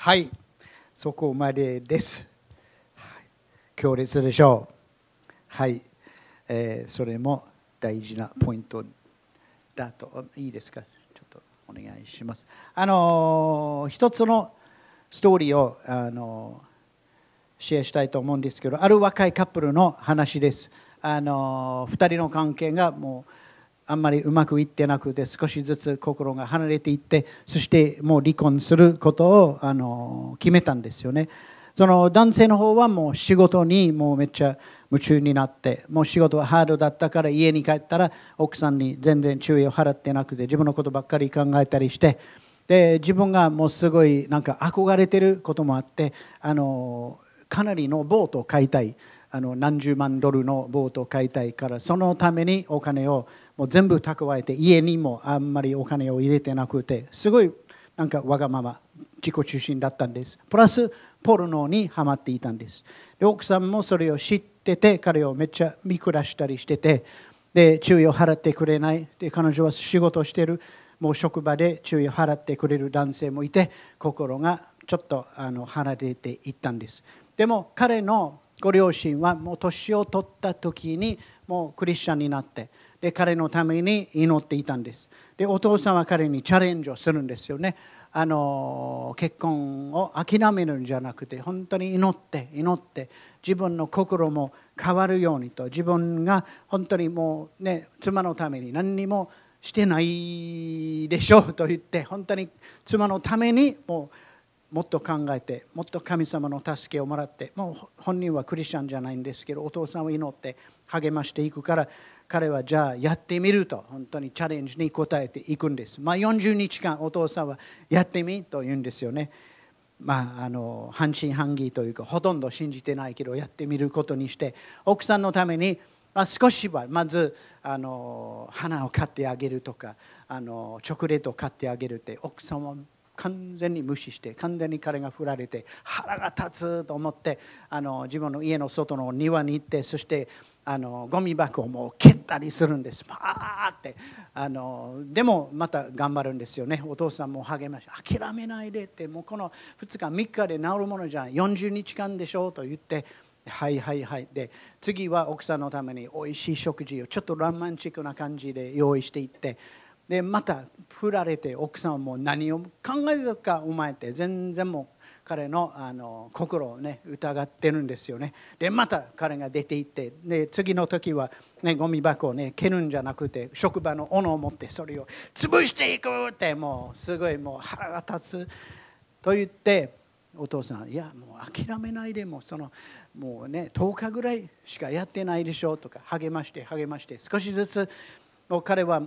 はい。そこまでです、はい。強烈でしょう。はい、えーそれも大事なポイントだと。いいですか？ちょっとお願いします。あのー一つのストーリーをあのーシェアしたいと思うんですけどある若いカップルの話です。あの2人の関係がもうあんまりうまくいってなくて少しずつ心が離れていってそしてもう離婚することをあの決めたんですよね。その男性の方はもう仕事にもうめっちゃ夢中になってもう仕事はハードだったから家に帰ったら奥さんに全然注意を払ってなくて自分のことばっかり考えたりしてで自分がもうすごいなんか憧れてることもあってあのかなりのボートを買いたい。あの何十万ドルのボートを買いたいからそのためにお金をもう全部蓄えて家にもあんまりお金を入れてなくてすごいなんかわがまま自己中心だったんです。プラスポルノにはまっていたんです。で奥さんもそれを知ってて彼をめっちゃ見下したりしててで注意を払ってくれない。で彼女は仕事してる。もう職場で注意を払ってくれる男性もいて心がちょっとあの離れていったんです。でも彼のご両親はもう年を取った時にもうクリスチャンになってで彼のために祈っていたんです。でお父さんは彼にチャレンジをするんですよね。あの結婚を諦めるんじゃなくて本当に祈って祈って自分の心も変わるようにと自分が本当にもうね妻のために何にもしてないでしょうと言って本当に妻のためにもうもっと考えてもっと神様の助けをもらってもう本人はクリスチャンじゃないんですけどお父さんを祈って励ましていくから彼はじゃあやってみると本当にチャレンジに応えていくんです。まあ、40日間お父さんはやってみと言うんですよね。まあ、あの半信半疑というかほとんど信じてないけどやってみることにして奥さんのためにまあ少しはまずあの花を買ってあげるとかあのチョコレートを買ってあげるって奥さんは完全に無視して完全に彼が振られて腹が立つと思ってあの自分の家の外の庭に行ってそしてあのゴミ箱をもう蹴ったりするんです。パーってあのでもまた頑張るんですよね。お父さんも励まして諦めないでってもうこの2日3日で治るものじゃない40日間でしょうと言ってはいはいはいで次は奥さんのために美味しい食事をちょっとロマンチックな感じで用意していってでまた振られて奥さんはもう何を考えてたかお前って全然もう彼のあの心をね疑ってるんですよね。でまた彼が出て行ってで次の時は、ね、ゴミ箱をね蹴るんじゃなくて職場の斧を持ってそれを潰していくってもうすごいもう腹が立つと言ってお父さんいやもう諦めないでもうそのもうね10日ぐらいしかやってないでしょとか励まして励まして少しずつもう彼は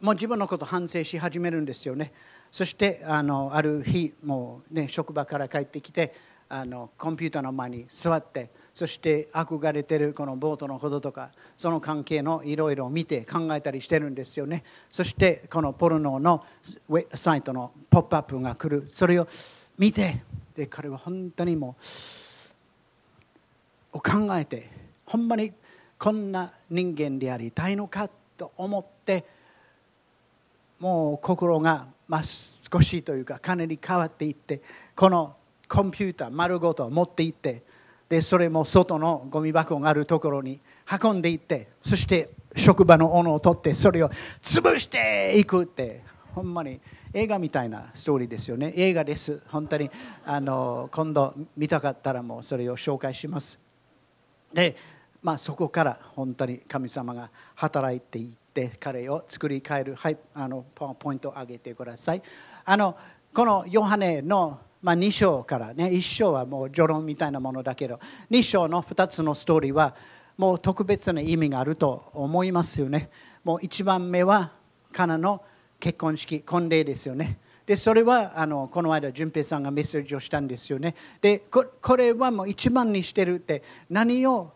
もう自分のこと反省し始めるんですよね。そしてあのある日もう、ね、職場から帰ってきてあのコンピューターの前に座ってそして憧れてるこのボートのこととかその関係のいろいろ見て考えたりしてるんですよね。そしてこのポルノのウェサイトのポップアップが来る。それを見てで彼は本当にもう考えてほんまにこんな人間でありたいのかと思ってもう心がまあ少しというかかなり変わっていってこのコンピューター丸ごと持って行ってでそれも外のゴミ箱があるところに運んでいってそして職場の斧を取ってそれを潰していくってほんまに映画みたいなストーリーですよね。映画です。本当にあの今度見たかったらもうそれを紹介します。で、まあ、そこから本当に神様が働いていって彼を作り変える、はい、あのポイントを上げてください。あのこのヨハネの、まあ、2章からね1章はもう序論みたいなものだけど2章の2つのストーリーはもう特別な意味があると思いますよね。もう1番目はカナの結婚式婚礼ですよね。でそれはあのこの間淳平さんがメッセージをしたんですよね。でここれはもう一番にしてるって何を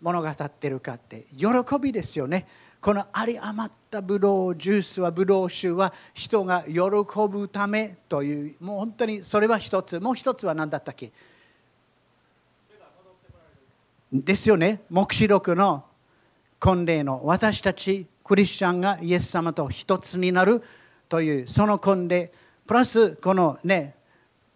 物語ってるかって喜びですよね。この有り余ったブドウジュースはブドウ酒は人が喜ぶためというもう本当にそれは一つ。もう一つは何だったっけ？ですよね。黙示録の婚礼の私たちクリスチャンがイエス様と一つになるというその婚礼。プラスこのね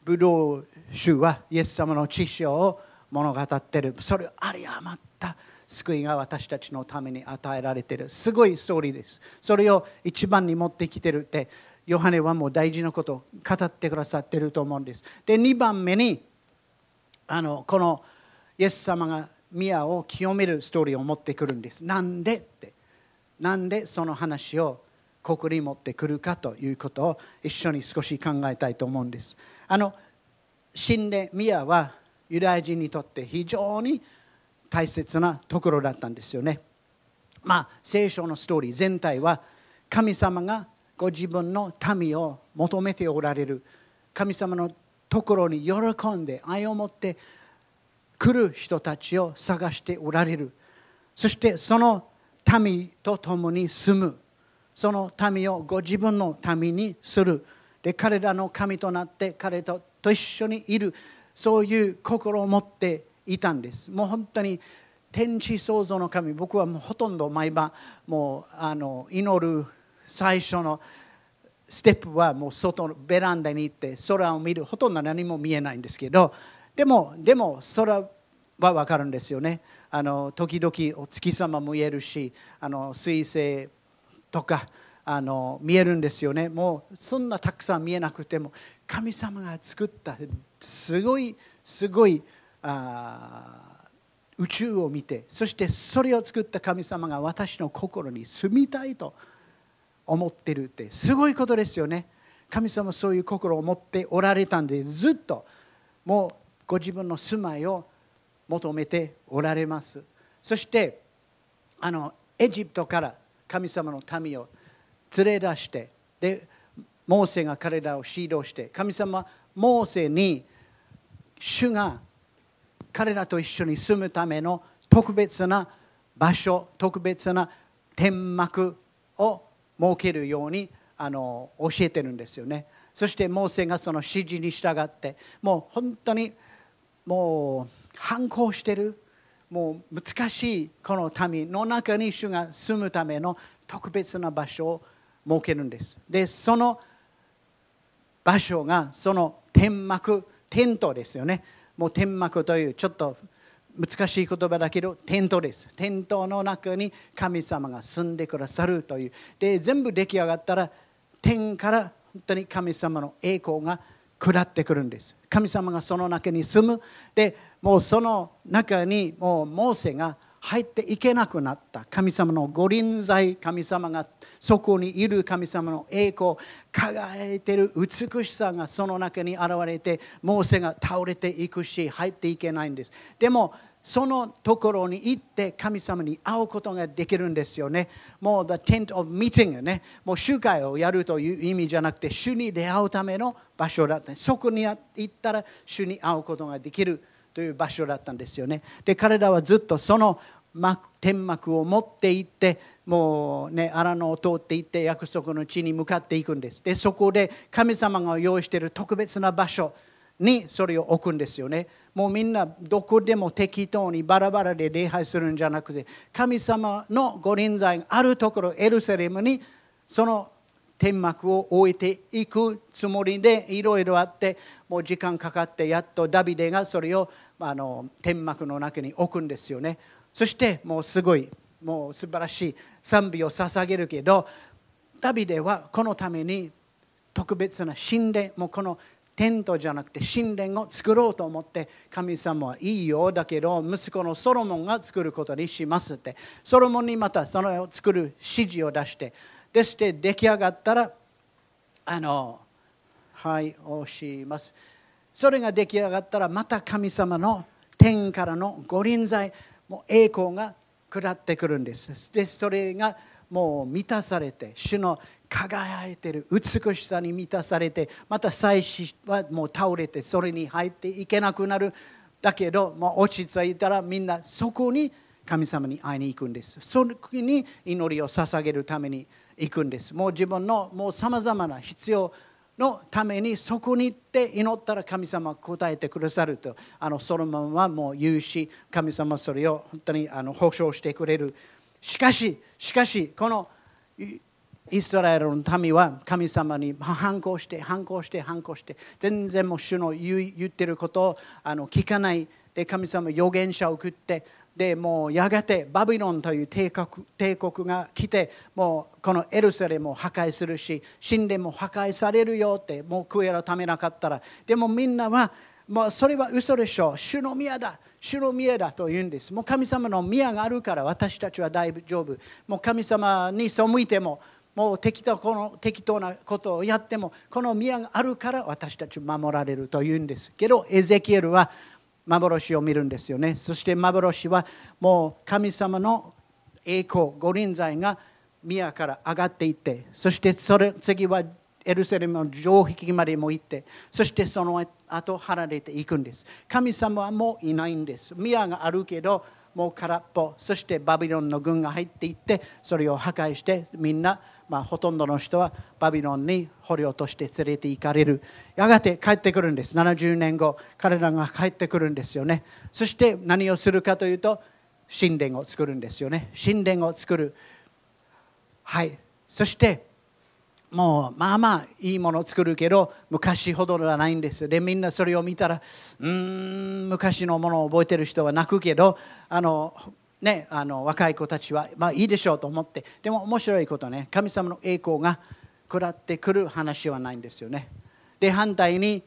ブドウ酒はイエス様の知識を物語っている。それあり余った救いが私たちのために与えられている。すごいストーリーです。それを一番に持ってきてるってヨハネはもう大事なことを語ってくださってると思うんです。で2番目にあのこのイエス様が宮を清めるストーリーを持ってくるんです。なんでって。なんでその話をここに持ってくるかということを一緒に少し考えたいと思うんです。あの神殿宮はユダヤ人にとって非常に大切なところだったんですよね。まあ、聖書のストーリー全体は神様がご自分の民を求めておられる。神様のところに喜んで愛を持って来る人たちを探しておられる。そしてその民と共に住む。その民をご自分の民にする。で彼らの神となって彼とと一緒にいる。そういう心を持っていたんです。もう本当に天地創造の神僕はもうほとんど毎晩もうあの祈る最初のステップはもう外のベランダに行って空を見るほとんど何も見えないんですけどでもでも空は分かるんですよね。あの時々お月様も見えるしあの彗星とかあの見えるんですよね。もうそんなたくさん見えなくても神様が作ったすごいすごいあ宇宙を見てそしてそれを作った神様が私の心に住みたいと思ってるってすごいことですよね。神様そういう心を持っておられたんでずっともうご自分の住まいを求めておられます。そしてあのエジプトから神様の民を連れ出してでモーセが彼らを指導して神様モーセに主が彼らと一緒に住むための特別な場所特別な天幕を設けるようにあの教えてるんですよね。そしてモーセがその指示に従ってもう本当にもう反抗してるもう難しいこの民の中に主が住むための特別な場所を設けるんです。でその場所がその天幕テントですよね。もう天幕というちょっと難しい言葉だけどテントですテントの中に神様が住んでくださるという。で全部出来上がったら天から本当に神様の栄光が下ってくるんです。神様がその中に住む。でもうその中にもうモーセが入っていけなくなった神様の御臨在神様がそこにいる神様の栄光輝いている美しさがその中に現れてモーセが倒れていくし入っていけないんですでもそのところに行って神様に会うことができるんですよね。もう The Tent of Meeting ね。もう集会をやるという意味じゃなくて、主に出会うための場所だった。そこに行ったら主に会うことができるという場所だったんですよね。で、彼らはずっとその天幕を持って行ってもうね荒野を通って行って約束の地に向かっていくんですでそこで神様が用意している特別な場所にそれを置くんですよねもうみんなどこでも適当にバラバラで礼拝するんじゃなくて神様のご臨在があるところエルサレムにその天幕を置いていくつもりでいろいろあってもう時間かかってやっとダビデがそれをあの天幕の中に置くんですよね。そしてもうすごいもう素晴らしい賛美を捧げるけどダビデはこのために特別な神殿もうこのテントじゃなくて神殿を作ろうと思って神様はいいよだけど息子のソロモンが作ることにしますって。ソロモンにまたそれを作る指示を出してでして出来上がったらあのはい押します。それが出来上がったらまた神様の天からの御臨在もう栄光が下ってくるんです。でそれがもう満たされて主の輝いている美しさに満たされてまた祭司はもう倒れてそれに入っていけなくなる。だけどもう落ち着いたらみんなそこに神様に会いに行くんです。その時に祈りを捧げるために行くんです。もう自分のもうさまざまな必要のためにそこに行って祈ったら神様答えてくださるとあのソロモンはもう言うし神様それを本当にあの保証してくれる。しかししかしこのイスラエルの民は神様に反抗して反抗して反抗して全然もう主の言ってることをあの聞かない。で神様預言者を送ってでもうやがてバビロンという帝国帝国が来てもうこのエルサレムを破壊するし神殿も破壊されるよってもう悔い改めなかったらでもみんなはもうそれは嘘でしょう。主の宮だ主の宮だと言うんです。もう神様の宮があるから私たちは大丈夫。もう神様に背いてももう適当この適当なことをやってもこの宮があるから私たち守られるというんです。けどエゼキエルは幻を見るんですよね。そして幻はもう神様の栄光御臨在が宮から上がっていってそしてそれ次はエルサレムの城壁までも行ってそしてその後離れていくんです。神様はもういないんです。宮があるけどもう空っぽ。そしてバビロンの軍が入っていってそれを破壊してみんなまあ、ほとんどの人はバビロンに捕虜として連れて行かれる。やがて帰ってくるんです。70年後彼らが帰ってくるんですよね。そして何をするかというと神殿を作るんですよね。神殿を作る。はい。そしてもうまあまあいいものを作るけど昔ほどではないんですでみんなそれを見たらうん昔のものを覚えてる人は泣くけどあのね、あの若い子たちは、まあ、いいでしょうと思ってでも面白いことね神様の栄光が下ってくる話はないんですよね。で反対に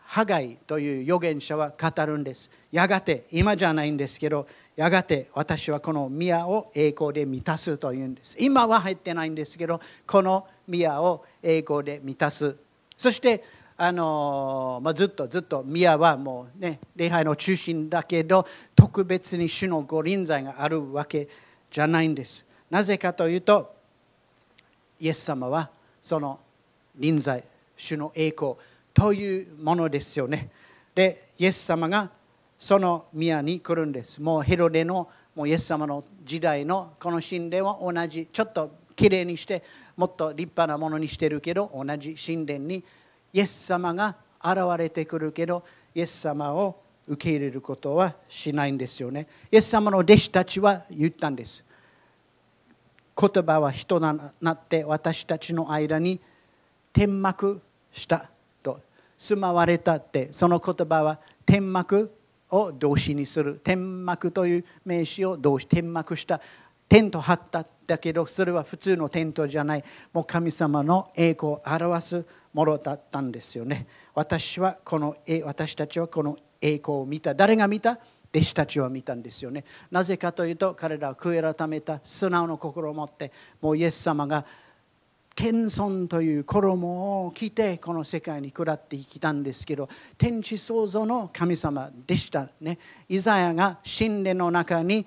ハガイという預言者は語るんです。やがて今じゃないんですけどやがて私はこの宮を栄光で満たすというんです。今は入ってないんですけどこの宮を栄光で満たす。そしてあのまあ、ずっとずっと宮はもうね礼拝の中心だけど特別に主の御臨在があるわけじゃないんです。なぜかというとイエス様はその臨在主の栄光というものですよね。でイエス様がその宮に来るんです。もうヘロデのもうイエス様の時代のこの神殿は同じちょっときれいにしてもっと立派なものにしてるけど同じ神殿にイエス様が現れてくるけどイエス様を受け入れることはしないんですよね。イエス様の弟子たちは言ったんです。言葉は人になって私たちの間に天幕したと。住まわれたってその言葉は天幕を動詞にする。天幕という名詞を動詞天幕した。テント張っただけどそれは普通のテントじゃない。もう神様の栄光を表すものだったんですよね。私はこの私たちはこの栄光を見た。誰が見た？弟子たちは見たんですよね。なぜかというと彼らは悔い改めた素直な心を持ってもうイエス様が謙遜という衣を着てこの世界に下ってきたんですけど天地創造の神様でしたね。イザヤが神殿の中に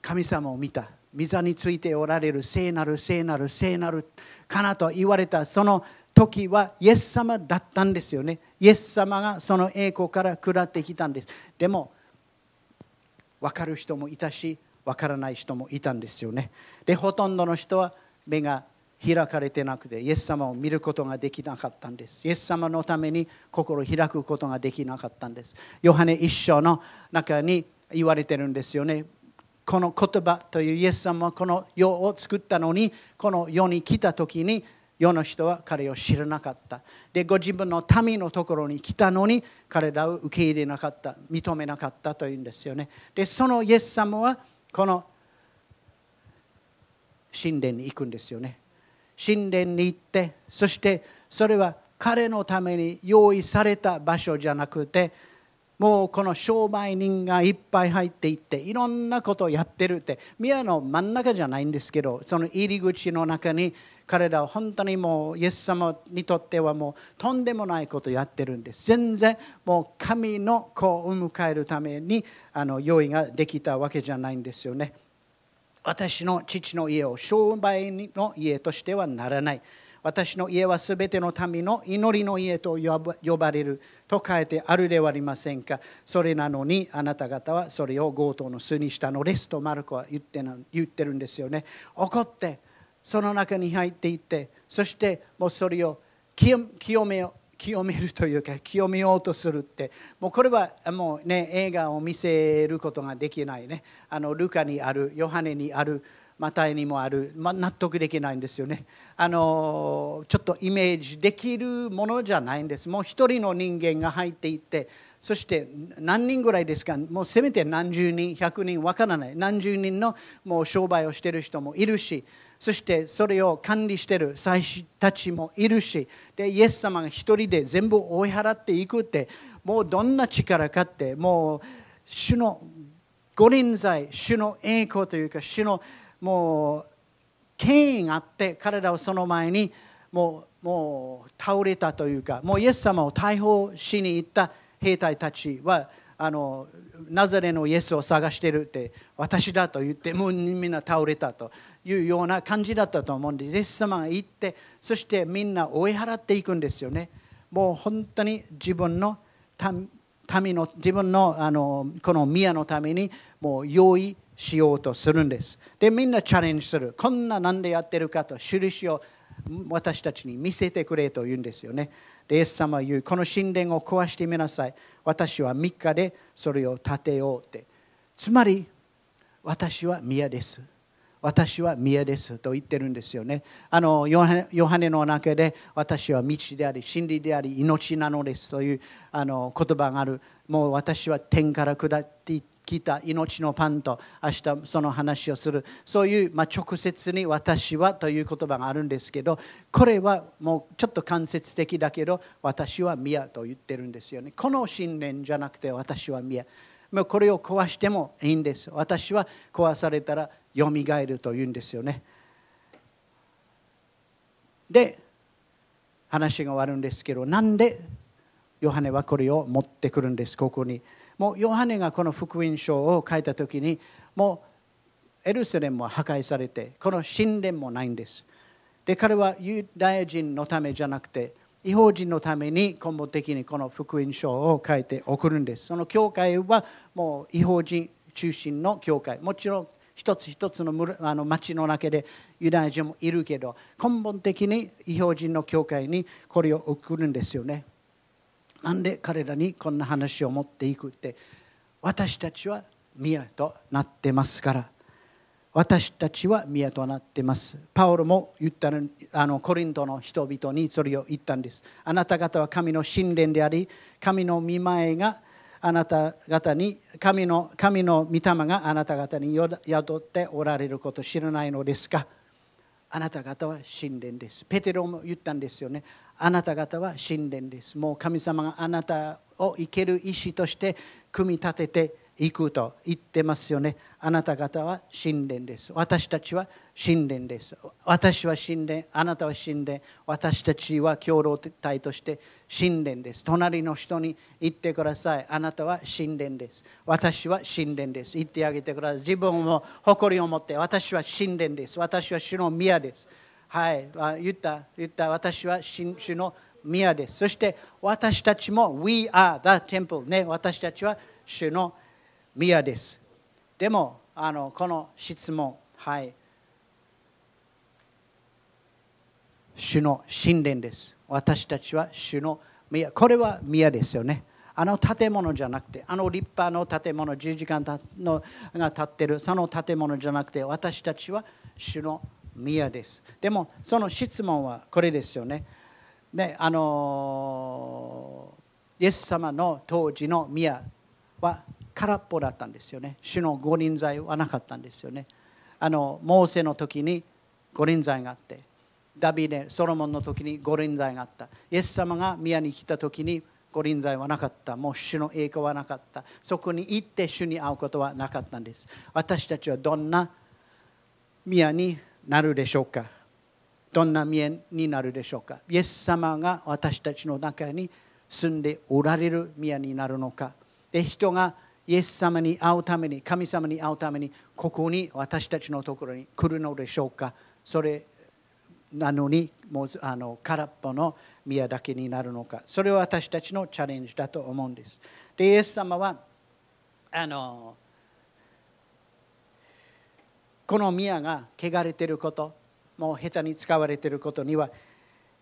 神様を見た。座についておられる聖なる聖なる聖なるかなと言われたその時はイエス様だったんですよね。イエス様がその栄光から下ってきたんです。でも分かる人もいたし分からない人もいたんですよね。でほとんどの人は目が開かれてなくてイエス様を見ることができなかったんです。イエス様のために心を開くことができなかったんです。ヨハネ一章の中に言われてるんですよね。この言葉というイエス様はこの世を作ったのにこの世に来た時に世の人は彼を知らなかった。でご自分の民のところに来たのに彼らを受け入れなかった認めなかったというんですよね。でそのイエス様はこの神殿に行くんですよね。神殿に行ってそしてそれは彼のために用意された場所じゃなくてもうこの商売人がいっぱい入っていっていろんなことをやってるって宮の真ん中じゃないんですけどその入り口の中に彼らは本当にもうイエス様にとってはもうとんでもないことをやってるんです。全然もう神の子を迎えるためにあの用意ができたわけじゃないんですよね。私の父の家を商売の家としてはならない。私の家はすべての民の祈りの家と呼ばれると書いてあるではありませんか。それなのにあなた方はそれを強盗の巣にしたのですとマルコは言って言ってるんですよね。怒ってその中に入っていってそしてもうそれを清めよ清めるというか清めようとするってもうこれはもうね映画を見せることができないね。あのルカにあるヨハネにあるマタイにもある、まあ、納得できないんですよね。あのちょっとイメージできるものじゃないんです。もう一人の人間が入っていってそして何人ぐらいですか？もうせめて何十人100人わからない。何十人のもう商売をしてる人もいるしそしてそれを管理してる祭司たちもいるしでイエス様が一人で全部追い払っていくってもうどんな力かってもう主の御臨在主の栄光というか主のもう権威があって彼らはその前にもうもう倒れたというかもうイエス様を逮捕しに行った兵隊たちはあのナザレのイエスを探してるって私だと言ってもうみんな倒れたというような感じだったと思うんでイエス様が行ってそしてみんな追い払っていくんですよね。もう本当に自分の民の自分のあのこの宮のためにもう用意しようとするんです。でみんなチャレンジする。こんななんでやってるかと印を私たちに見せてくれと言うんですよね。でイエス様は言うこの神殿を壊してみなさい。私は3日でそれを建てようって。つまり私は宮です。私は宮です。と言ってるんですよね。あのヨハネの中で私は道であり真理であり命なのですというあの言葉がある。もう私は天から下ってきた命のパンと明日その話をするそういう、まあ、直接に私はという言葉があるんですけどこれはもうちょっと間接的だけど私は宮と言ってるんですよね。この信念じゃなくて私は宮。もうこれを壊してもいいんです。私は壊されたらよみがえるというんですよね。で話が終わるんですけどなんでヨハネはこれを持ってくるんですここに。もうヨハネがこの福音書を書いた時にもうエルサレムは破壊されてこの神殿もないんです。で彼はユダヤ人のためじゃなくて違法人のために根本的にこの福音書を書いて送るんです。その教会はもう違法人中心の教会もちろん一つ一つのあの町の中でユダヤ人もいるけど根本的に違法人の教会にこれを送るんですよね。なんで彼らにこんな話を持っていくって私たちは宮となってますから私たちは宮となってます。パウロも言ったのあのコリントの人々にそれを言ったんです。あなた方は神の神殿であり神の見前があなた方に神の神の御霊があなた方に宿っておられること知らないのですかあなた方は神殿です。ペテロも言ったんですよね。あなた方は神殿です。もう神様があなたを生ける石として組み立てて行くと言ってますよね。あなた方は神殿です。私たちは神殿です。私は神殿、あなたは神殿、私たちは共同体として神殿です。隣の人に言ってください。あなたは神殿です。私は神殿です。言ってあげてください。自分も誇りを持って、私は神殿です。私は主の宮です。はい、言った、言った、私は主の宮です。そして私たちも We are the temple ね。私たちは主の宮です。でも、あのこの質問、はい。主の神殿です。私たちは主の宮。これは宮ですよね。あの建物じゃなくて、あの立派の建物、十時間のが建ってる、その建物じゃなくて、私たちは主の宮です。でも、その質問はこれですよね。ねあのイエス様の当時の宮は空っぽだったんですよね。主の五輪剤はなかったんですよね。あのモーセの時に五輪剤があってダビデソロモンの時に五輪剤があった。イエス様が宮に来た時に五輪剤はなかった。もう主の栄光はなかった。そこに行って主に会うことはなかったんです。私たちはどんな宮になるでしょうか？どんな宮になるでしょうか？イエス様が私たちの中に住んでおられる宮になるのか？で人がイエス様に会うために神様に会うためにここに私たちのところに来るのでしょうか？それなのにもうあの空っぽの宮だけになるのか？それは私たちのチャレンジだと思うんです。でイエス様はあのこの宮が汚れていることもう下手に使われていることには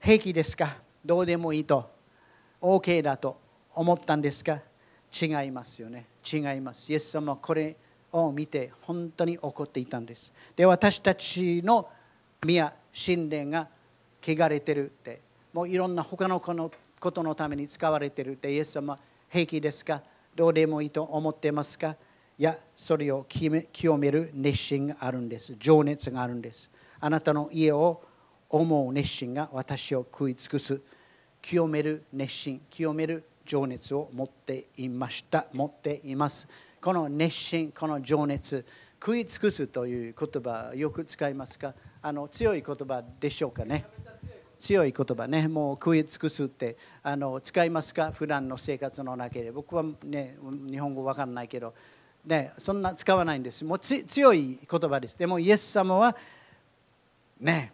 平気ですか？どうでもいいと OK だと思ったんですか？違いますよね。違います。イエス様はこれを見て本当に怒っていたんです。で私たちの宮神殿が汚れてるってもういろんな他のことのために使われてるってイエス様平気ですか？どうでもいいと思ってますか？やそれを清める熱心があるんです。情熱があるんです。あなたの家を思う熱心が私を食い尽くす。清める熱心清める情熱を持っていました。持っています。この熱心この情熱食い尽くすという言葉よく使いますか？あの強い言葉でしょうかね？強い言葉ね。もう食い尽くすってあの使いますか？普段の生活の中で。僕はね日本語わかんないけど。ねそんな使わないんです。もう強い言葉です。でもイエス様はね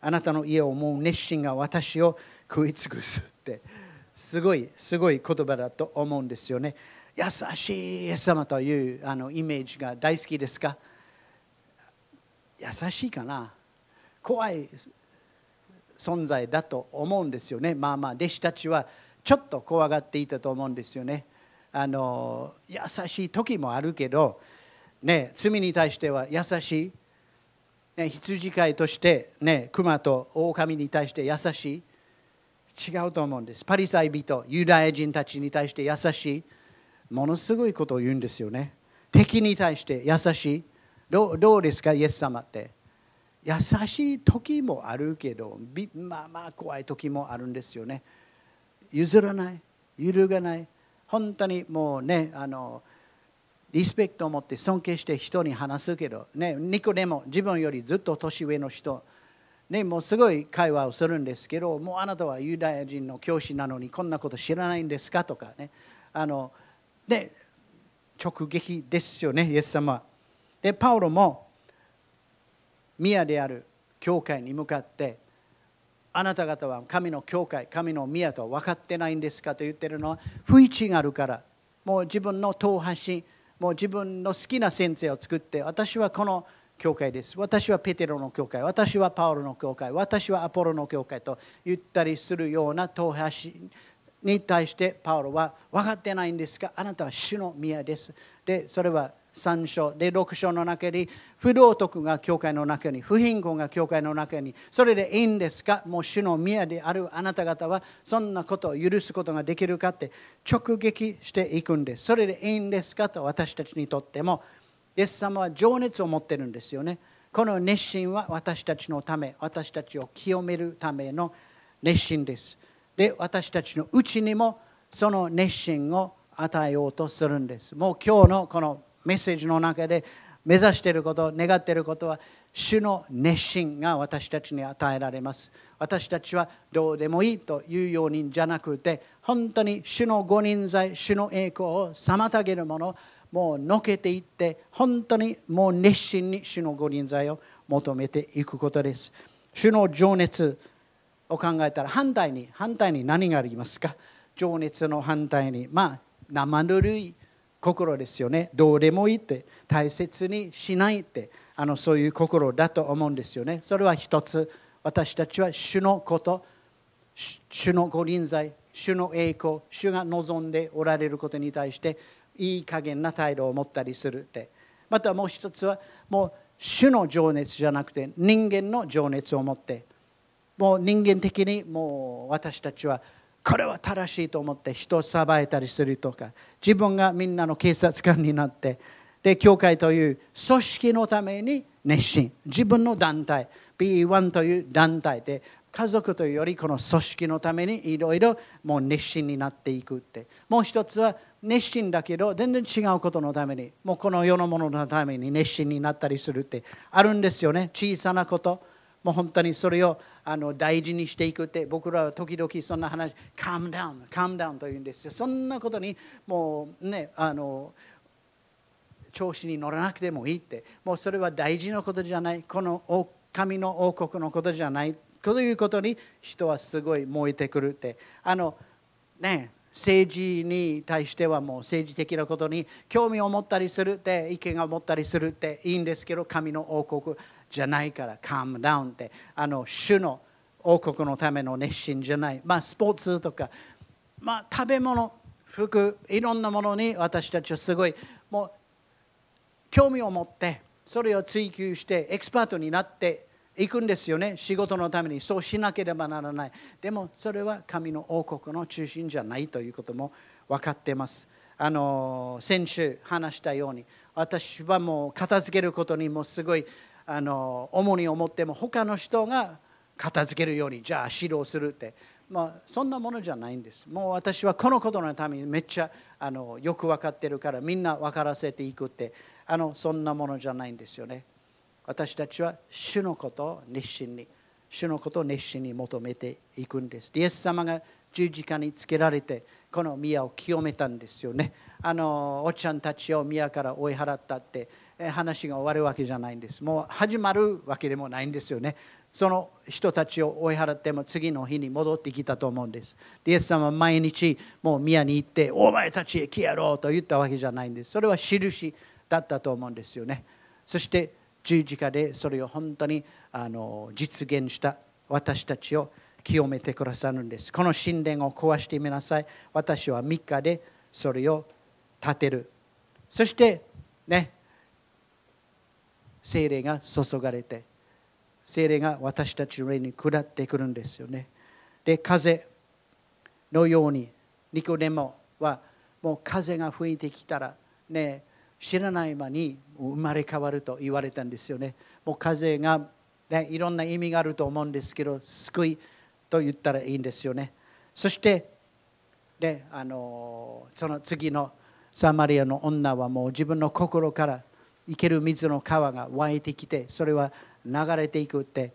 あなたの家を思う熱心が私を食い尽くすってすごいすごい言葉だと思うんですよね。優しいイエス様というあのイメージが大好きですか？優しいかな？怖い存在だと思うんですよね。まあまあ弟子たちはちょっと怖がっていたと思うんですよね。あの優しい時もあるけど、ね、罪に対しては優しい、ね、羊飼いとして、ね、熊と狼に対して優しい。違うと思うんです。パリサイ人ユダヤ人たちに対して優しい。ものすごいことを言うんですよね。敵に対して優しい。どうですかイエス様って。優しい時もあるけどまあまあ怖い時もあるんですよね。譲らない。揺るがない。本当にもうねあのリスペクトを持って尊敬して人に話すけどねニコでも自分よりずっと年上の人ね、もうすごい会話をするんですけど、もうあなたはユダヤ人の教師なのにこんなこと知らないんですかとかね、あのね直撃ですよね、イエス様。で、パウロも宮である教会に向かって、あなた方は神の教会、神の宮と分かってないんですかと言ってるのは、不一致があるから、もう自分の党派し、もう自分の好きな先生を作って、私はこの教会です。私はペテロの教会、私はパウロの教会、私はアポロの教会と言ったりするような党派に対してパウロは分かってないんですが、あなたは主の宮です。で、それは3章で6章の中に不道徳が教会の中に不貧困が教会の中にそれでいいんですか？もう主の宮であるあなた方はそんなことを許すことができるかって直撃していくんですそれでいいんですか？と私たちにとってもイエス様は情熱を持ってるんですよね。この熱心は私たちのため、私たちを清めるための熱心です。で、私たちのうちにもその熱心を与えようとするんです。もう今日のこのメッセージの中で目指していること、願っていることは、主の熱心が私たちに与えられます。私たちはどうでもいいというようにじゃなくて、本当に主の御人罪、主の栄光を妨げるもの、もうのけていって本当にもう熱心に主の御臨在を求めていくことです主の情熱を考えたら反対に反対に何がありますか？情熱の反対にまあ生ぬるい心ですよね。どうでもいいって大切にしないってあのそういう心だと思うんですよね。それは一つ。私たちは主のこと主の御臨在主の栄光主が望んでおられることに対していい加減な態度を持ったりするって。またもう一つはもう主の情熱じゃなくて人間の情熱を持って。もう人間的にもう私たちはこれは正しいと思って人を裁いたりするとか自分がみんなの警察官になってで教会という組織のために熱心。自分の団体。B1 という団体。で家族というよりこの組織のためにいろいろもう熱心になっていくって。もう一つは熱心だけど全然違うことのために。もうこの世のもののために熱心になったりするってあるんですよね。小さなこと。もう本当にそれをあの大事にしていくって僕らは時々そんな話カムダウンカムダウンというんですよ。そんなことにもうねあの調子に乗らなくてもいいって。もうそれは大事なことじゃない。この神の王国のことじゃない。ということに人はすごい燃えてくるって。あのね政治に対してはもう政治的なことに興味を持ったりするって意見を持ったりするっていいんですけど神の王国。じゃないからカムダウンって。あの主の王国のための熱心じゃない。まあスポーツとか。まあ食べ物服いろんなものに私たちはすごいもう興味を持ってそれを追求してエキスパートになっていくんですよね。仕事のために。そうしなければならない。でもそれは神の王国の中心じゃないということも分かってます。あの先週話したように私はもう片付けることにもすごいあの重荷を持っても他の人が片付けるようにじゃあ指導するって、まあ、そんなものじゃないんです。もう私はこのことのためにめっちゃあのよく分かってるからみんな分からせていくって。あのそんなものじゃないんですよね。私たちは主のことを熱心に主のことを熱心に求めていくんです。イエス様が十字架につけられてこの宮を清めたんですよね。あのおっちゃんたちを宮から追い払ったって。話が終わるわけじゃないんです。もう始まるわけでもないんですよね。その人たちを追い払っても次の日に戻ってきたと思うんです。イエス様は毎日もう宮に行ってお前たちへ来やろうと言ったわけじゃないんです。それは印だったと思うんですよね。そして十字架でそれを本当にあの実現した私たちを清めてくださるんです。この神殿を壊してみなさい。私は3日でそれを建てる。そしてね精霊が注がれて精霊が私たちの上に下ってくるんですよね。で風のようにニコデモはもう風が吹いてきたらね知らない間に生まれ変わると言われたんですよね。もう風が、ね、いろんな意味があると思うんですけど救いと言ったらいいんですよね。そしてであのその次のサマリアの女はもう自分の心から生ける水の川が湧いてきてそれは流れていくって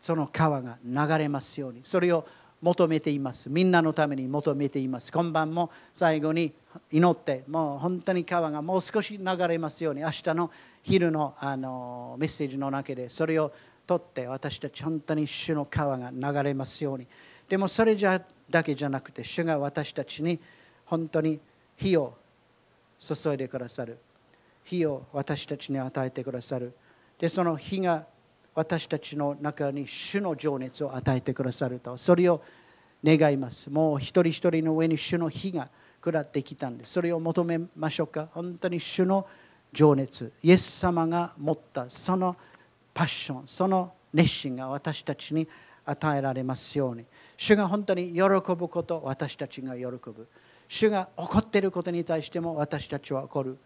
その川が流れますように。それを求めています。みんなのために求めています。今晩も最後に祈ってもう本当に川がもう少し流れますように。明日の昼のあのメッセージの中でそれを取って私たち本当に主の川が流れますように。でもそれじゃだけじゃなくて主が私たちに本当に火を注いでくださる。火を私たちに与えてくださる。でその火が私たちの中に主の情熱を与えてくださるとそれを願います。もう一人一人の上に主の火が下ってきたんです。それを求めましょうか。本当に主の情熱。イエス様が持ったそのパッションその熱心が私たちに与えられますように。主が本当に喜ぶこと私たちが喜ぶ。主が怒っていることに対しても私たちは怒る。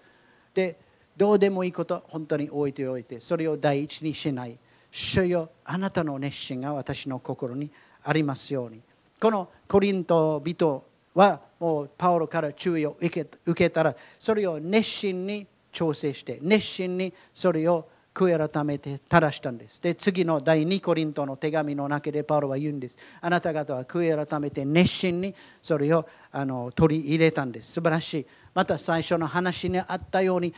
でどうでもいいこと本当に置いておいてそれを第一にしない主よあなたの熱心が私の心にありますようにこのコリント人はもうパオロから注意を受け受けたらそれを熱心に調整して熱心にそれを悔い改めて正したんです。で、次の第2コリントの手紙の中でパウロは言うんです。あなた方は悔い改めて熱心にそれをあの取り入れたんです。素晴らしい。また最初の話にあったように、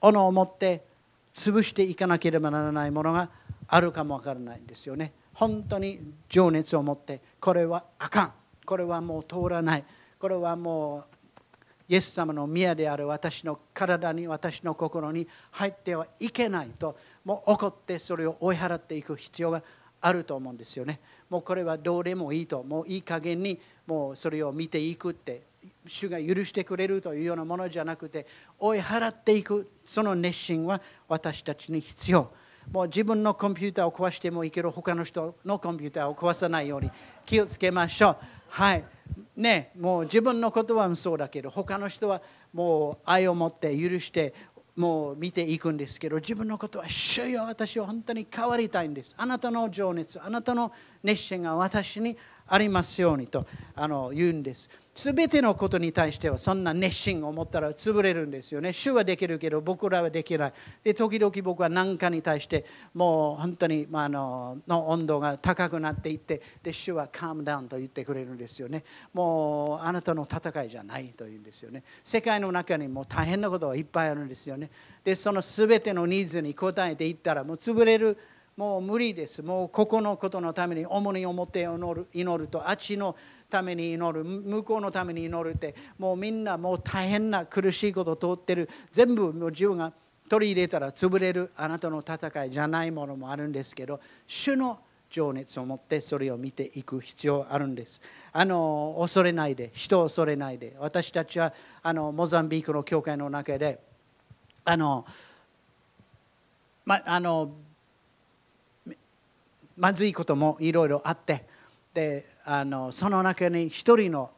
斧を持って潰していかなければならないものがあるかもわからないんですよね。本当に情熱を持って、これはあかん。これはもう通らない。これはもうイエス様の宮である私の体に私の心に入ってはいけないともう怒ってそれを追い払っていく必要があると思うんですよね。もうこれはどうでもいいともういい加減にもうそれを見ていくって主が許してくれるというようなものじゃなくて追い払っていくその熱心は私たちに必要。もう自分のコンピューターを壊してもいけど他の人のコンピューターを壊さないように気をつけましょう。はいね、もう自分のことはそうだけど他の人はもう愛を持って許してもう見ていくんですけど自分のことは主よ私は本当に変わりたいんですあなたの情熱あなたの熱心が私にありますようにとあの言うんですすべてのことに対してはそんな熱心を持ったら潰れるんですよね。主はできるけど僕らはできない。で時々僕は何かに対してもう本当に、まあ、のの温度が高くなっていってで主はカームダウンと言ってくれるんですよね。もうあなたの戦いじゃないというんですよね。世界の中にも大変なことがいっぱいあるんですよね。でその全てのニーズに応えていったらもう潰れる。もう無理です。もうここのことのために主に思って祈る祈るとあっちのために祈る向こうのために祈るってもうみんなもう大変な苦しいことを通ってる全部もう自分が取り入れたら潰れるあなたの戦いじゃないものもあるんですけど主の情熱を持ってそれを見ていく必要あるんです。あの恐れないで人を恐れないで私たちはあのモザンビークの教会の中であのまあのまずいこともいろいろあってであのその中に一人の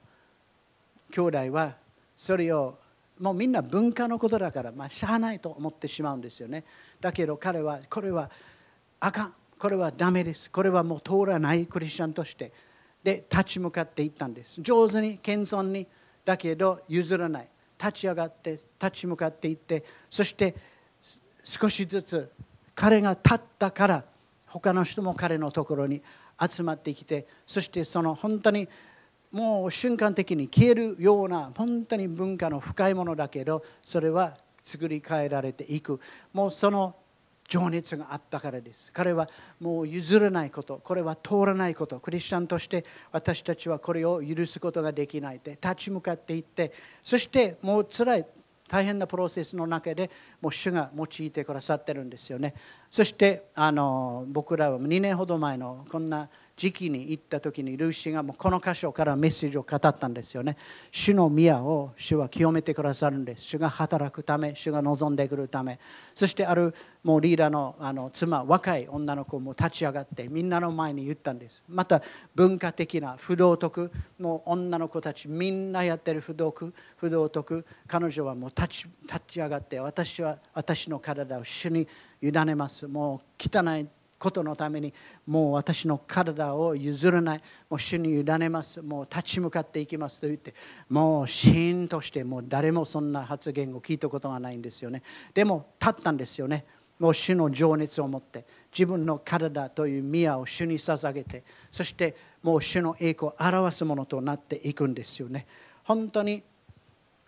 兄弟はそれをもうみんな文化のことだから、まあ、しゃあないと思ってしまうんですよね。だけど彼はこれはあかん。これはダメです。これはもう通らないクリスチャンとして。で立ち向かっていったんです。上手に謙遜にだけど譲らない。立ち上がって立ち向かっていってそして少しずつ彼が立ったから他の人も彼のところに集まってきてそしてその本当にもう瞬間的に消えるような本当に文化の深いものだけどそれは作り変えられていく。もうその情熱があったからです。彼はもう譲らないことこれは通らないことクリスチャンとして私たちはこれを許すことができないで立ち向かっていってそしてもう辛い大変なプロセスの中でもう主が用いてくださってるんですよね。そしてあの僕らは2年ほど前のこんな時期に行った時にルーシーがもうこの箇所からメッセージを語ったんですよね。主の宮を主は清めてくださるんです。主が働くため主が望んでくるため。そしてあるもうリーダーのあの妻若い女の子も立ち上がってみんなの前に言ったんです。また文化的な不道徳もう女の子たちみんなやってる不道徳不道徳。彼女はもう立ち立ち上がって私は私の体を主に委ねます。もう汚いことのためにもう私の体を譲らない。もう主に委ねます。もう立ち向かっていきますと言って。もうシーンとしてもう誰もそんな発言を聞いたことがないんですよね。でも立ったんですよね。もう主の情熱を持って。自分の体という宮を主に捧げて。そしてもう主の栄光を表すものとなっていくんですよね。本当に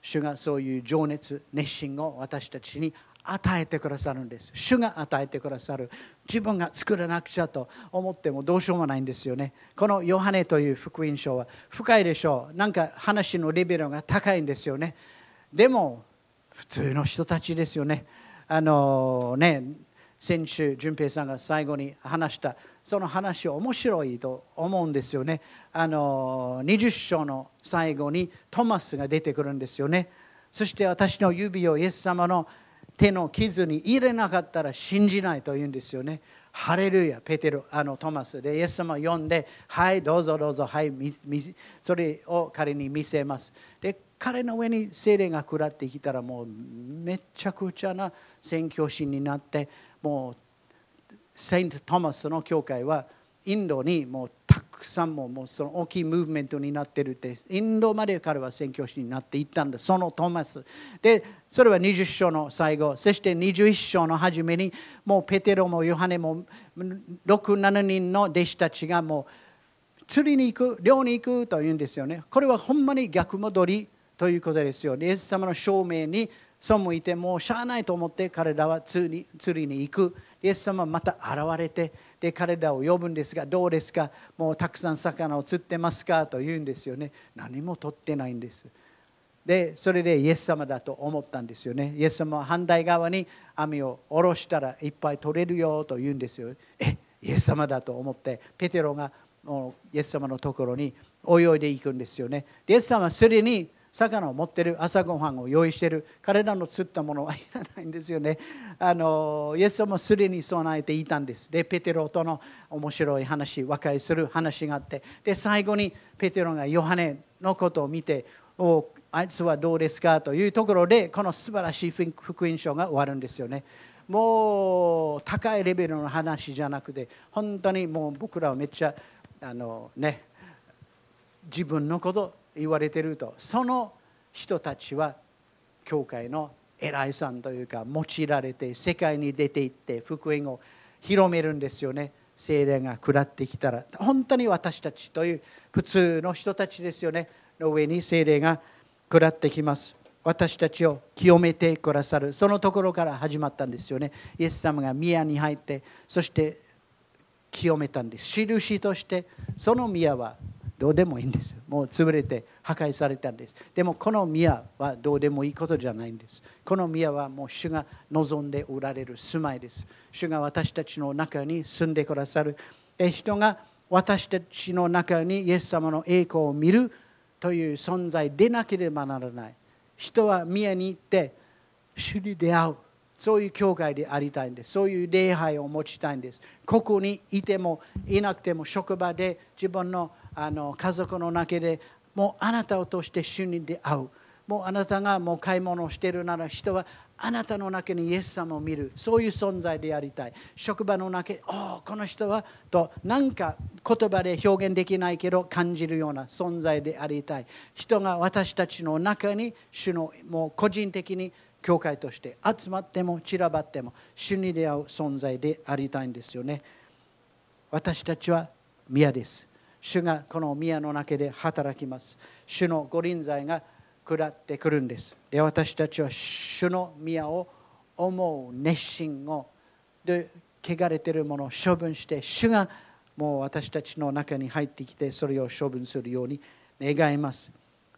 主がそういう情熱熱心を私たちに与えてくださるんです。主が与えてくださる。自分が作らなくちゃと思ってもどうしようもないんですよね。このヨハネという福音書は深いでしょう。なんか話のレベルが高いんですよね。でも普通の人たちですよね。あのね先週淳平さんが最後に話したその話面白いと思うんですよね。あの20章の最後にトマスが出てくるんですよね。そして私の指をイエス様の手の傷に入れなかったら信じないと言うんですよね。ハレルヤ、ペテロ、あのトマスで、イエス様を呼んで、はい、どうぞどうぞ、はい、それを彼に見せます。で、彼の上に精霊が下ってきたら、もうめちゃくちゃな宣教師になって、もう、セント・トマスの教会は、インドにもうさんももうその大きいムーブメントになってるってインドまで彼は宣教師になっていったんだそのトーマス。でそれは20章の最後そして21章の初めにもうペテロもヨハネも67人の弟子たちがもう釣りに行く漁に行くというんですよね。これはほんまに逆戻りということですよ。イエス様の証明に背いてもうしゃあないと思って彼らは釣り釣りに行く。イエス様また現れてで彼らを呼ぶんですがどうですか？もうたくさん魚を釣ってますか？と言うんですよね。何も取ってないんです。でそれでイエス様だと思ったんですよね。イエス様は反対側に網を下ろしたらいっぱい取れるよと言うんですよ。えイエス様だと思ってペテロがイエス様のところに泳いでいくんですよね。イエス様はすでに魚を持ってる朝ごはんを用意してる。彼らの釣ったものはいらないんですよね。あのイエス様もすでに備えていたんです。でペテロとの面白い話和解する話があって。で最後にペテロがヨハネのことを見ておあいつはどうですかというところでこの素晴らしい福音書が終わるんですよね。もう高いレベルの話じゃなくて本当にもう僕らはめっちゃあのね自分のこと言われてると。その人たちは教会の偉いさんというか用いられて世界に出て行って福音を広めるんですよね。精霊が下ってきたら。本当に私たちという普通の人たちですよね。の上に精霊が下ってきます。私たちを清めてくださる。そのところから始まったんですよね。イエス様が宮に入ってそして清めたんです。印としてその宮はどうでもいいんです。もう潰れて破壊されたんです。でもこの宮はどうでもいいことじゃないんです。この宮はもう主が望んでおられる住まいです。主が私たちの中に住んでくださる。人が私たちの中にイエス様の栄光を見るという存在でなければならない。人は宮に行って主に出会う。そういう教会でありたいんです。そういう礼拝を持ちたいんです。ここにいてもいなくても職場で自分のあの家族の中でもうあなたを通して主に出会う。もうあなたがもう買い物をしているなら人はあなたの中にイエス様を見る。そういう存在でありたい。職場の中で「おこの人は」と何か言葉で表現できないけど感じるような存在でありたい人が私たちの中に主のもう個人的に教会として集まっても散らばっても主に出会う存在でありたいんですよね。私たちは宮です。主がこの宮の中で働きます。主の御臨在が下ってくるんです。で私たちは主の宮を思う熱心をで汚れているものを処分して主がもう私たちの中に入ってきてそれを処分するように願います。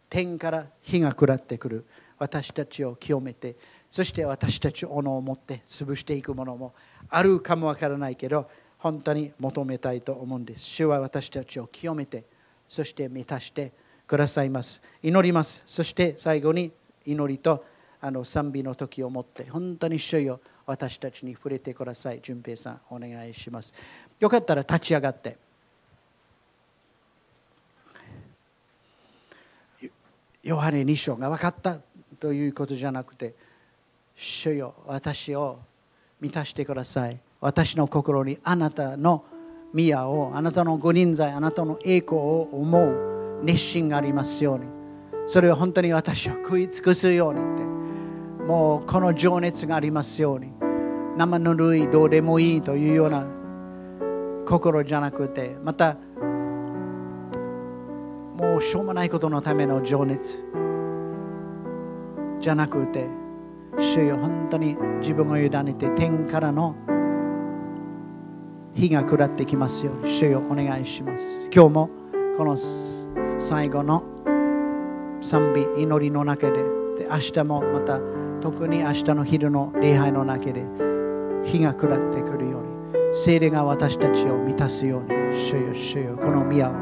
天から火が下ってくる。私たちを清めてそして私たちを斧を持って潰していくものもあるかもわからないけど本当に求めたいと思うんです。主は私たちを清めてそして満たしてくださいます。祈ります。そして最後に祈りとあの賛美の時をもって本当に主よ私たちに触れてください。淳平さんお願いします。よかったら立ち上がって。ヨハネ2章が分かったということじゃなくて主よ私を満たしてください。私の心にあなたの宮をあなたの御臨在あなたの栄光を思う。熱心がありますように。それを本当に私を食い尽くすように。ってもうこの情熱がありますように。生ぬるいどうでもいいというような心じゃなくてまたもうしょうもないことのための情熱。じゃなくて主よ本当に自分を委ねて天からの火が下ってきますように主よお願いします。今日もこの最後の賛美祈りの中でで明日もまた特に明日の昼の礼拝の中で火が下ってくるように精霊が私たちを満たすように主よ主よこの宮を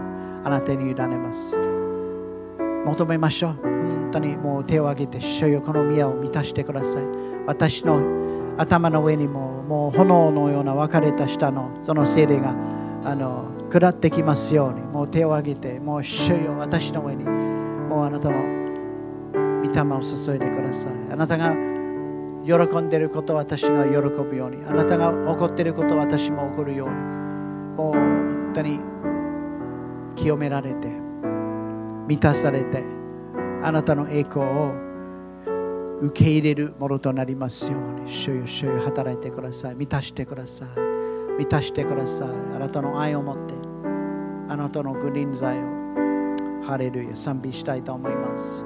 あなたに委ねます。求めましょう。本当にもう手を挙げて主よこの宮を満たしてください。私の頭の上にももう炎のような分かれた下のその精霊があの下ってきますように。もう手を挙げてもう主よ私の上に。もうあなたの御霊を注いでください。あなたが喜んでいること私が喜ぶように。あなたが怒っていること私も怒るように。もう本当に清められて満たされてあなたの栄光を受け入れるものとなりますように主よ主よ働いてください。満たしてください。満たしてください。あなたの愛を持ってあなたのグリーン剤を。ハレルヤ賛美したいと思います。